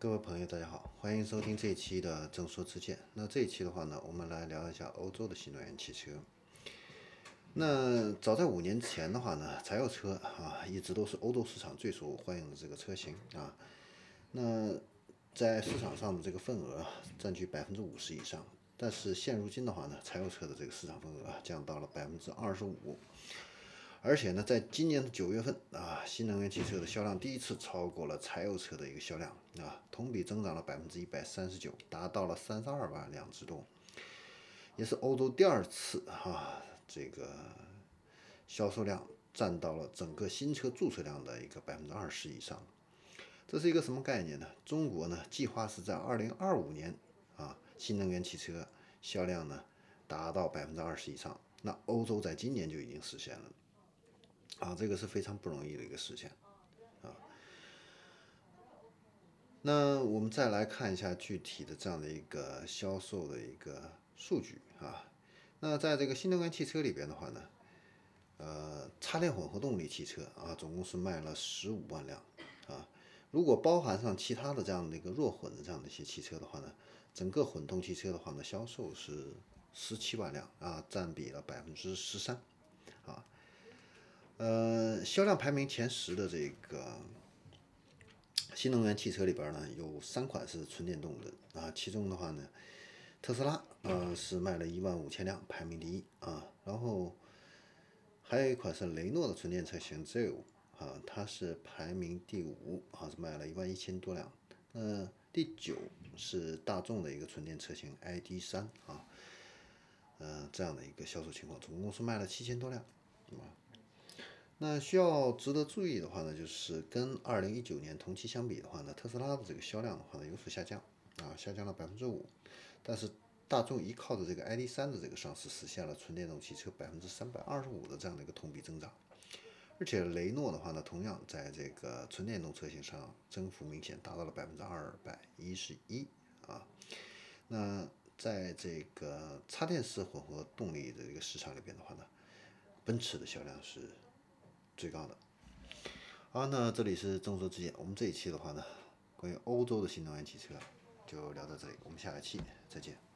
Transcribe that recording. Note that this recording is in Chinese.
各位朋友，大家好，欢迎收听这一期的正说之见。那这一期的话呢，我们来聊一下欧洲的新能源汽车。那早在五年前的话呢，柴油车啊一直都是欧洲市场最受欢迎的这个车型啊。那在市场上的这个份额占据百分之五十以上，但是现如今的话呢，柴油车的这个市场份额降到了百分之二十五。而且呢，在今年的九月份啊，新能源汽车的销量第一次超过了柴油车的一个销量啊，同比增长了百分之一百三十九，达到了三十二万辆之多，也是欧洲第二次哈，这个销售量占到了整个新车注册量的一个百分之二十以上。这是一个什么概念呢？中国呢，计划是在二零二五年啊，新能源汽车销量呢达到百分之二十以上，那欧洲在今年就已经实现了。啊，这个是非常不容易的一个事情，啊。那我们再来看一下具体的这样的一个销售的一个数据啊。那在这个新能源汽车里边的话呢，呃，插电混合动力汽车啊，总共是卖了十五万辆啊。如果包含上其他的这样的一个弱混的这样的一些汽车的话呢，整个混动汽车的话呢，销售是十七万辆啊，占比了百分之十三啊。呃，销量排名前十的这个新能源汽车里边呢，有三款是纯电动的啊。其中的话呢，特斯拉呃是卖了一万五千辆，排名第一啊。然后还有一款是雷诺的纯电车型 Zeo 啊，它是排名第五啊，是卖了一万一千多辆。那第九是大众的一个纯电车型 ID 三啊，呃这样的一个销售情况，总共是卖了七千多辆，对吧？那需要值得注意的话呢，就是跟二零一九年同期相比的话呢，特斯拉的这个销量的话呢有所下降，啊，下降了百分之五。但是大众依靠着这个 ID 三的这个上市，实现了纯电动汽车百分之三百二十五的这样的一个同比增长。而且雷诺的话呢，同样在这个纯电动车型上增幅明显，达到了百分之二百一十一啊。那在这个插电式混合动力的这个市场里边的话呢，奔驰的销量是。最高的，好，那这里是众说之见。我们这一期的话呢，关于欧洲的新能源汽车就聊到这里，我们下一期再见。